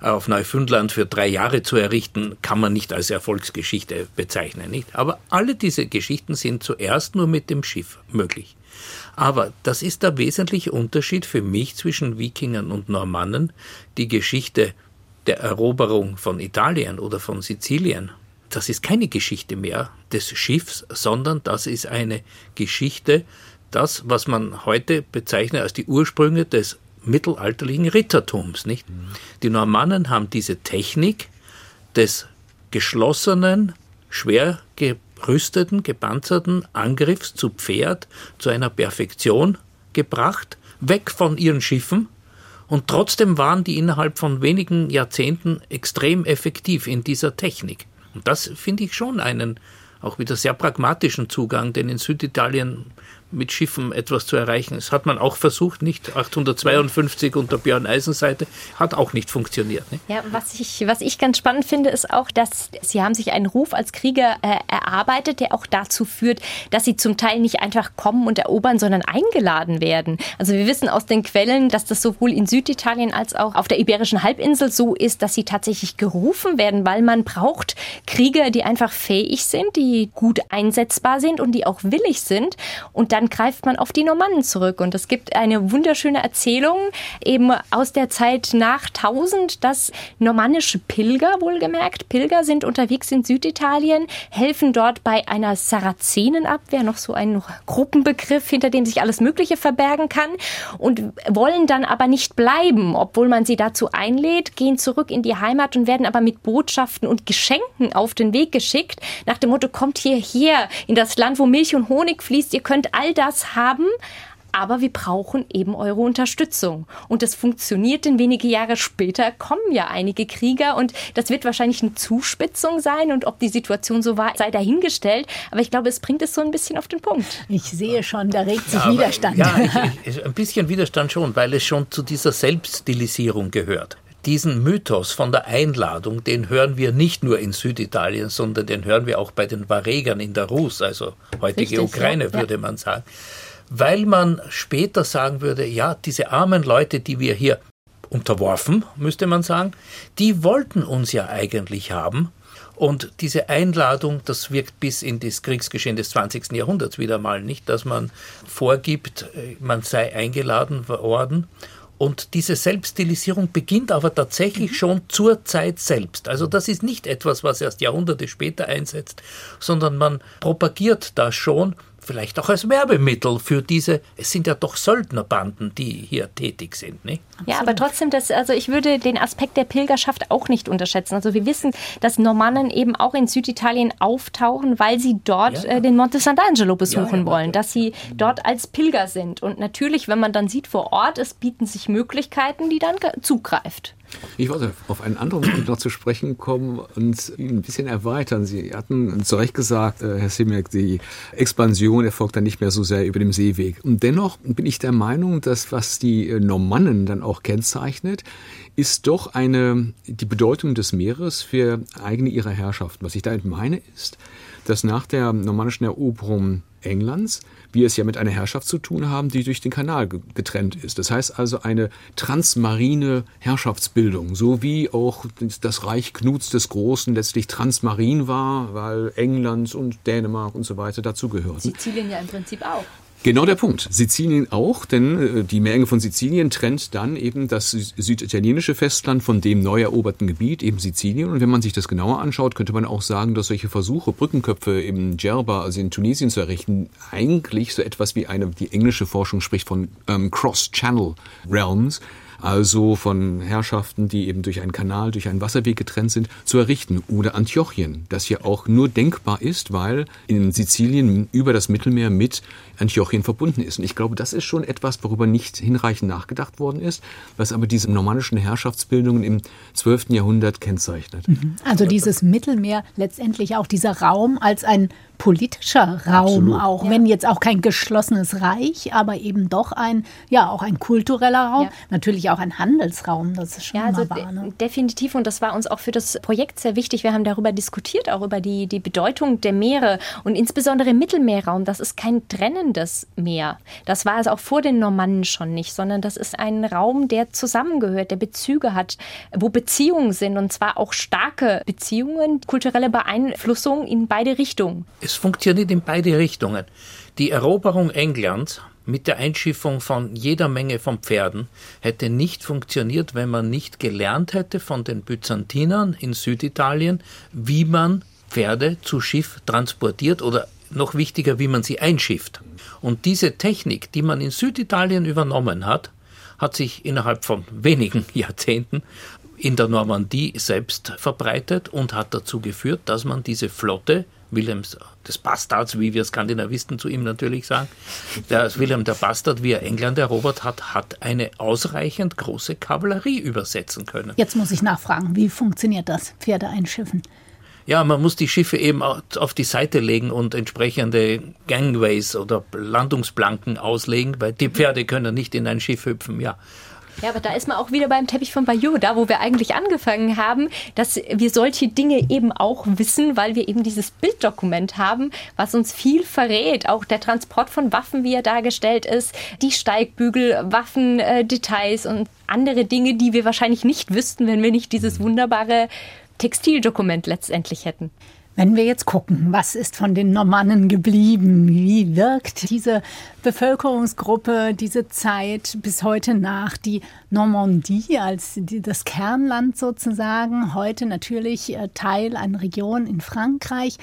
auf Neufundland für drei Jahre zu errichten, kann man nicht als Erfolgsgeschichte bezeichnen. Nicht? Aber alle diese Geschichten sind zuerst nur mit dem Schiff möglich. Aber das ist der wesentliche Unterschied für mich zwischen Wikingern und Normannen. Die Geschichte der Eroberung von Italien oder von Sizilien das ist keine Geschichte mehr des Schiffs, sondern das ist eine Geschichte, das, was man heute bezeichnet als die Ursprünge des mittelalterlichen Rittertums, nicht? Mhm. Die Normannen haben diese Technik des geschlossenen, schwer gerüsteten, gepanzerten Angriffs zu Pferd zu einer Perfektion gebracht, weg von ihren Schiffen, und trotzdem waren die innerhalb von wenigen Jahrzehnten extrem effektiv in dieser Technik. Und das finde ich schon einen auch wieder sehr pragmatischen Zugang, denn in Süditalien mit Schiffen etwas zu erreichen. Das hat man auch versucht, nicht 852 unter Björn Eisenseite, hat auch nicht funktioniert. Ne? Ja, was ich, was ich ganz spannend finde, ist auch, dass Sie haben sich einen Ruf als Krieger äh, erarbeitet, der auch dazu führt, dass Sie zum Teil nicht einfach kommen und erobern, sondern eingeladen werden. Also wir wissen aus den Quellen, dass das sowohl in Süditalien als auch auf der Iberischen Halbinsel so ist, dass sie tatsächlich gerufen werden, weil man braucht Krieger, die einfach fähig sind, die gut einsetzbar sind und die auch willig sind. Und dann greift man auf die Normannen zurück. Und es gibt eine wunderschöne Erzählung eben aus der Zeit nach 1000, dass normannische Pilger, wohlgemerkt, Pilger sind unterwegs in Süditalien, helfen dort bei einer Sarazenenabwehr, noch so ein Gruppenbegriff, hinter dem sich alles Mögliche verbergen kann und wollen dann aber nicht bleiben, obwohl man sie dazu einlädt, gehen zurück in die Heimat und werden aber mit Botschaften und Geschenken auf den Weg geschickt, nach dem Motto, kommt hierher in das Land, wo Milch und Honig fließt, ihr könnt all das haben, aber wir brauchen eben eure Unterstützung. Und das funktioniert, denn wenige Jahre später kommen ja einige Krieger und das wird wahrscheinlich eine Zuspitzung sein und ob die Situation so war, sei dahingestellt. Aber ich glaube, es bringt es so ein bisschen auf den Punkt. Ich sehe schon, da regt sich ja, Widerstand. ja, ich, ich, ein bisschen Widerstand schon, weil es schon zu dieser Selbststilisierung gehört diesen Mythos von der Einladung, den hören wir nicht nur in Süditalien, sondern den hören wir auch bei den Varegern in der Rus, also heutige Richtig, Ukraine, ja. würde man sagen. Weil man später sagen würde, ja, diese armen Leute, die wir hier unterworfen, müsste man sagen, die wollten uns ja eigentlich haben. Und diese Einladung, das wirkt bis in das Kriegsgeschehen des 20. Jahrhunderts wieder mal nicht, dass man vorgibt, äh, man sei eingeladen worden und diese Selbststilisierung beginnt aber tatsächlich mhm. schon zur Zeit selbst. Also das ist nicht etwas, was erst Jahrhunderte später einsetzt, sondern man propagiert das schon vielleicht auch als Werbemittel für diese, es sind ja doch Söldnerbanden, die hier tätig sind. Nicht? Ja, aber trotzdem, das, also ich würde den Aspekt der Pilgerschaft auch nicht unterschätzen. Also wir wissen, dass Normannen eben auch in Süditalien auftauchen, weil sie dort ja. äh, den Monte Sant'Angelo besuchen ja, ja, wollen, dass sie dort als Pilger sind. Und natürlich, wenn man dann sieht vor Ort, es bieten sich Möglichkeiten, die dann zugreift. Ich wollte auf einen anderen Punkt noch zu sprechen kommen und ihn ein bisschen erweitern. Sie hatten zu Recht gesagt, äh, Herr Simek, die Expansion erfolgt dann nicht mehr so sehr über dem Seeweg. Und dennoch bin ich der Meinung, dass was die äh, Normannen dann auch kennzeichnet, ist doch eine, die Bedeutung des Meeres für eigene ihre Herrschaft. Was ich damit meine ist, dass nach der normannischen Eroberung Englands wir es ja mit einer Herrschaft zu tun haben, die durch den Kanal getrennt ist. Das heißt also eine transmarine Herrschaftsbildung, so wie auch das Reich Knuts des Großen letztlich transmarin war, weil England und Dänemark und so weiter dazugehörten. Sizilien ja im Prinzip auch. Genau der Punkt. Sizilien auch, denn äh, die Meerenge von Sizilien trennt dann eben das süditalienische Festland von dem neu eroberten Gebiet, eben Sizilien. Und wenn man sich das genauer anschaut, könnte man auch sagen, dass solche Versuche, Brückenköpfe im Djerba, also in Tunesien zu errichten, eigentlich so etwas wie eine, die englische Forschung spricht von ähm, Cross-Channel Realms, also von Herrschaften, die eben durch einen Kanal, durch einen Wasserweg getrennt sind, zu errichten. Oder Antiochien, das ja auch nur denkbar ist, weil in Sizilien über das Mittelmeer mit Antiochien verbunden ist. Und ich glaube, das ist schon etwas, worüber nicht hinreichend nachgedacht worden ist, was aber diese normannischen Herrschaftsbildungen im 12. Jahrhundert kennzeichnet. Mhm. Also dieses Mittelmeer, letztendlich auch dieser Raum als ein politischer Raum Absolut. auch, ja. wenn jetzt auch kein geschlossenes Reich, aber eben doch ein, ja, auch ein kultureller Raum, ja. natürlich auch ein Handelsraum, das ist schon ja, also wahr, ne? definitiv und das war uns auch für das Projekt sehr wichtig. Wir haben darüber diskutiert, auch über die, die Bedeutung der Meere und insbesondere im Mittelmeerraum. Das ist kein trennendes Meer. Das war es auch vor den Normannen schon nicht, sondern das ist ein Raum, der zusammengehört, der Bezüge hat, wo Beziehungen sind und zwar auch starke Beziehungen, kulturelle Beeinflussung in beide Richtungen es funktioniert in beide Richtungen. Die Eroberung Englands mit der Einschiffung von jeder Menge von Pferden hätte nicht funktioniert, wenn man nicht gelernt hätte von den Byzantinern in Süditalien, wie man Pferde zu Schiff transportiert oder noch wichtiger, wie man sie einschifft. Und diese Technik, die man in Süditalien übernommen hat, hat sich innerhalb von wenigen [laughs] Jahrzehnten in der Normandie selbst verbreitet und hat dazu geführt, dass man diese Flotte Wilhelms des Bastards, wie wir Skandinavisten zu ihm natürlich sagen. Der Wilhelm der Bastard, wie er England erobert hat, hat eine ausreichend große Kavallerie übersetzen können. Jetzt muss ich nachfragen, wie funktioniert das, Pferde einschiffen? Ja, man muss die Schiffe eben auf die Seite legen und entsprechende Gangways oder Landungsplanken auslegen, weil die Pferde können nicht in ein Schiff hüpfen, ja. Ja, aber da ist man auch wieder beim Teppich von Bayeux, da wo wir eigentlich angefangen haben, dass wir solche Dinge eben auch wissen, weil wir eben dieses Bilddokument haben, was uns viel verrät. Auch der Transport von Waffen, wie er dargestellt ist, die Steigbügel, Waffendetails äh, und andere Dinge, die wir wahrscheinlich nicht wüssten, wenn wir nicht dieses wunderbare Textildokument letztendlich hätten. Wenn wir jetzt gucken, was ist von den Normannen geblieben? Wie wirkt diese Bevölkerungsgruppe, diese Zeit bis heute nach? Die Normandie als die, das Kernland sozusagen, heute natürlich äh, Teil einer Region in Frankreich,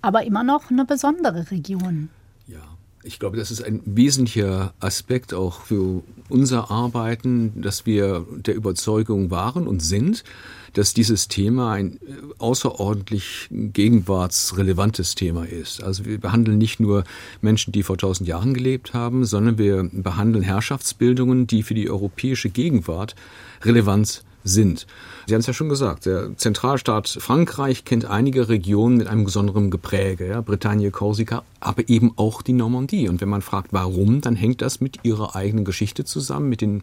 aber immer noch eine besondere Region. Ja. Ich glaube, das ist ein wesentlicher Aspekt auch für unser Arbeiten, dass wir der Überzeugung waren und sind, dass dieses Thema ein äh, außerordentlich gegenwartsrelevantes Thema ist. Also wir behandeln nicht nur Menschen, die vor tausend Jahren gelebt haben, sondern wir behandeln Herrschaftsbildungen, die für die europäische Gegenwart relevant sind. Sie haben es ja schon gesagt, der Zentralstaat Frankreich kennt einige Regionen mit einem besonderen Gepräge, ja, Bretagne, Korsika, aber eben auch die Normandie. Und wenn man fragt, warum, dann hängt das mit ihrer eigenen Geschichte zusammen, mit den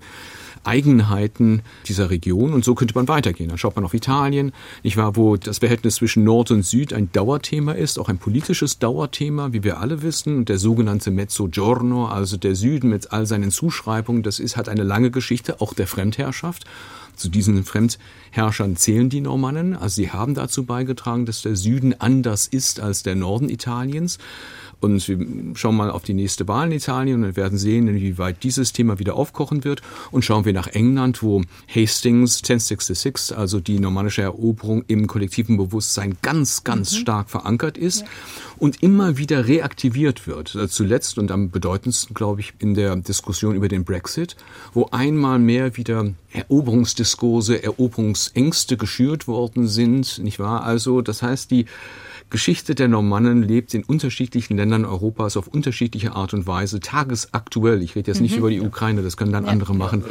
Eigenheiten dieser Region. Und so könnte man weitergehen. Dann schaut man auf Italien, nicht wahr, wo das Verhältnis zwischen Nord und Süd ein Dauerthema ist, auch ein politisches Dauerthema, wie wir alle wissen. Und der sogenannte Mezzogiorno, also der Süden mit all seinen Zuschreibungen, das ist, hat eine lange Geschichte, auch der Fremdherrschaft. Zu diesen Fremdherrschern zählen die Normannen. Also sie haben dazu beigetragen, dass der Süden anders ist als der Norden Italiens. Und wir schauen mal auf die nächste Wahl in Italien und werden sehen, inwieweit dieses Thema wieder aufkochen wird. Und schauen wir nach England, wo Hastings 1066, also die normannische Eroberung im kollektiven Bewusstsein ganz, ganz mhm. stark verankert ist ja. und immer wieder reaktiviert wird. Zuletzt und am bedeutendsten, glaube ich, in der Diskussion über den Brexit, wo einmal mehr wieder Eroberungsdiskurse, Eroberungsängste geschürt worden sind, nicht wahr? Also, das heißt, die Geschichte der Normannen lebt in unterschiedlichen Ländern Europas auf unterschiedliche Art und Weise, tagesaktuell. Ich rede jetzt nicht mhm. über die Ukraine, das können dann ja. andere machen,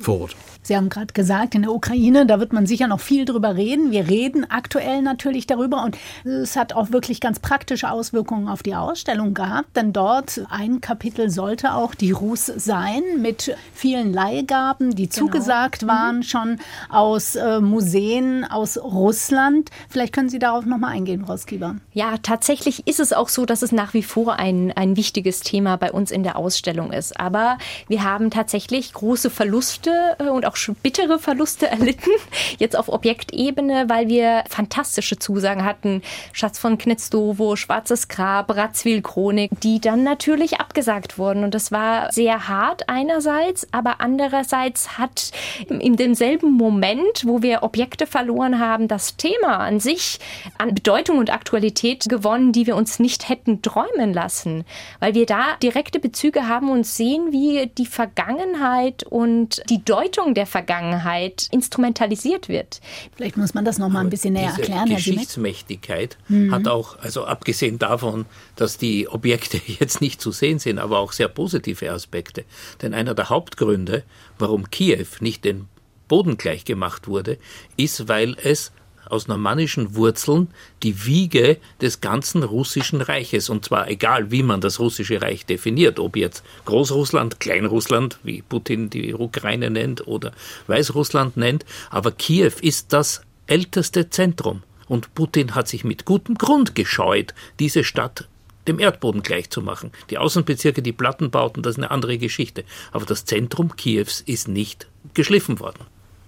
vor Ort. Sie haben gerade gesagt, in der Ukraine, da wird man sicher noch viel drüber reden. Wir reden aktuell natürlich darüber und es hat auch wirklich ganz praktische Auswirkungen auf die Ausstellung gehabt, denn dort ein Kapitel sollte auch die Rus sein mit vielen Leihgaben, die genau. zugesagt mhm. waren, schon aus äh, Museen aus Russland. Vielleicht können Sie darauf noch mal eingehen, Frau Skieber. Ja, tatsächlich ist es auch so, dass es nach wie vor ein, ein wichtiges Thema bei uns in der Ausstellung ist. Aber wir haben tatsächlich große Verluste äh, und auch auch bittere Verluste [laughs] erlitten, jetzt auf Objektebene, weil wir fantastische Zusagen hatten. Schatz von Knitzdowo, Schwarzes Grab, Ratzwil-Chronik, die dann natürlich abgesagt wurden. Und das war sehr hart einerseits, aber andererseits hat in demselben Moment, wo wir Objekte verloren haben, das Thema an sich an Bedeutung und Aktualität gewonnen, die wir uns nicht hätten träumen lassen. Weil wir da direkte Bezüge haben und sehen, wie die Vergangenheit und die Deutung der der Vergangenheit instrumentalisiert wird. Vielleicht muss man das noch mal ein bisschen näher erklären. Herr Geschichtsmächtigkeit mhm. hat auch, also abgesehen davon, dass die Objekte [laughs] jetzt nicht zu sehen sind, aber auch sehr positive Aspekte. Denn einer der Hauptgründe, warum Kiew nicht den Boden gleich gemacht wurde, ist, weil es aus normannischen Wurzeln die Wiege des ganzen russischen Reiches. Und zwar egal, wie man das russische Reich definiert, ob jetzt Großrussland, Kleinrussland, wie Putin die Ukraine nennt, oder Weißrussland nennt. Aber Kiew ist das älteste Zentrum. Und Putin hat sich mit gutem Grund gescheut, diese Stadt dem Erdboden gleichzumachen. Die Außenbezirke, die Plattenbauten, das ist eine andere Geschichte. Aber das Zentrum Kiews ist nicht geschliffen worden.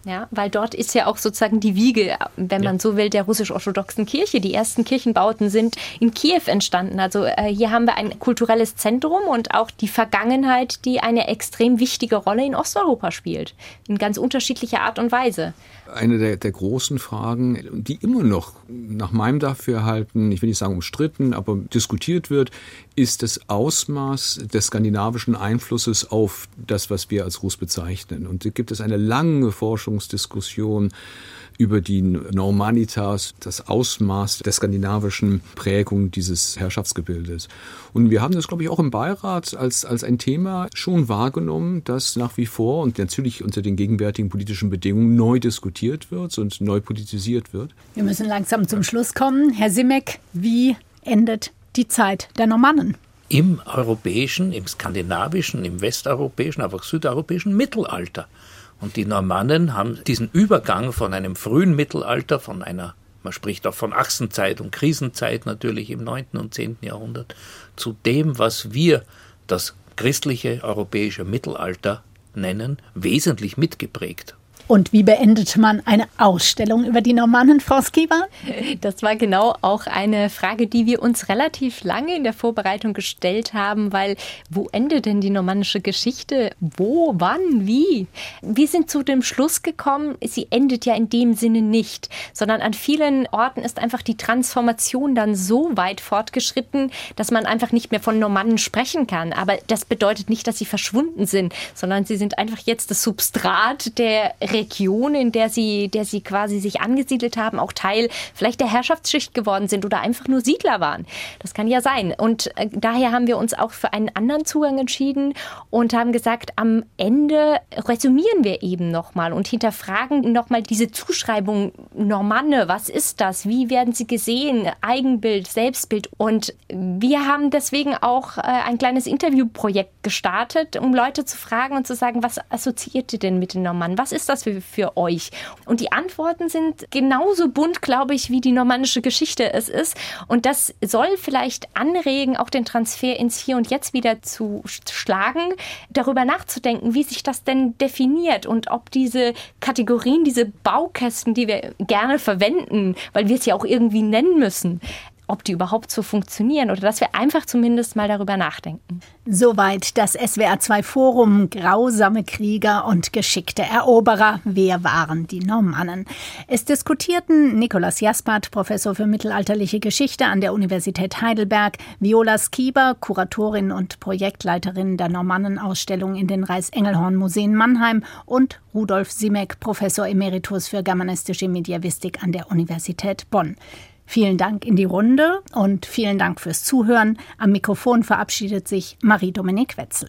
Ja, weil dort ist ja auch sozusagen die Wiege, wenn man ja. so will, der russisch-orthodoxen Kirche. Die ersten Kirchenbauten sind in Kiew entstanden. Also äh, hier haben wir ein kulturelles Zentrum und auch die Vergangenheit, die eine extrem wichtige Rolle in Osteuropa spielt. In ganz unterschiedlicher Art und Weise eine der, der großen Fragen, die immer noch nach meinem Dafürhalten, ich will nicht sagen umstritten, aber diskutiert wird, ist das Ausmaß des skandinavischen Einflusses auf das, was wir als Russ bezeichnen. Und da gibt es eine lange Forschungsdiskussion über die Normanitas, das Ausmaß der skandinavischen Prägung dieses Herrschaftsgebildes. Und wir haben das, glaube ich, auch im Beirat als, als ein Thema schon wahrgenommen, das nach wie vor und natürlich unter den gegenwärtigen politischen Bedingungen neu diskutiert wird und neu politisiert wird. Wir müssen langsam zum Schluss kommen. Herr Simek, wie endet die Zeit der Normannen? Im europäischen, im skandinavischen, im westeuropäischen, aber auch südeuropäischen Mittelalter. Und die Normannen haben diesen Übergang von einem frühen Mittelalter, von einer, man spricht auch von Achsenzeit und Krisenzeit natürlich im 9. und 10. Jahrhundert, zu dem, was wir das christliche europäische Mittelalter nennen, wesentlich mitgeprägt. Und wie beendet man eine Ausstellung über die Normannen, Frau Skieber? Das war genau auch eine Frage, die wir uns relativ lange in der Vorbereitung gestellt haben, weil wo endet denn die normannische Geschichte? Wo, wann, wie? Wir sind zu dem Schluss gekommen, sie endet ja in dem Sinne nicht, sondern an vielen Orten ist einfach die Transformation dann so weit fortgeschritten, dass man einfach nicht mehr von Normannen sprechen kann. Aber das bedeutet nicht, dass sie verschwunden sind, sondern sie sind einfach jetzt das Substrat der Region, in der sie, der sie quasi sich angesiedelt haben, auch Teil vielleicht der Herrschaftsschicht geworden sind oder einfach nur Siedler waren. Das kann ja sein. Und äh, daher haben wir uns auch für einen anderen Zugang entschieden und haben gesagt, am Ende resümieren wir eben nochmal und hinterfragen nochmal diese Zuschreibung Normanne, was ist das? Wie werden sie gesehen? Eigenbild, Selbstbild. Und wir haben deswegen auch äh, ein kleines Interviewprojekt gestartet, um Leute zu fragen und zu sagen, was assoziiert ihr denn mit den Normannen? Was ist das für, für euch? Und die Antworten sind genauso bunt, glaube ich, wie die normannische Geschichte es ist. Und das soll vielleicht anregen, auch den Transfer ins Hier und Jetzt wieder zu schlagen, darüber nachzudenken, wie sich das denn definiert und ob diese Kategorien, diese Baukästen, die wir gerne verwenden, weil wir es ja auch irgendwie nennen müssen, ob die überhaupt so funktionieren oder dass wir einfach zumindest mal darüber nachdenken. Soweit das SWR2 Forum Grausame Krieger und geschickte Eroberer. Wer waren die Normannen? Es diskutierten Nikolaus Jaspert, Professor für mittelalterliche Geschichte an der Universität Heidelberg, Viola Skieber, Kuratorin und Projektleiterin der Normannenausstellung in den Reichsengelhorn-Museen Mannheim und Rudolf Simek, Professor Emeritus für germanistische Mediavistik an der Universität Bonn. Vielen Dank in die Runde und vielen Dank fürs Zuhören. Am Mikrofon verabschiedet sich Marie-Dominique Wetzel.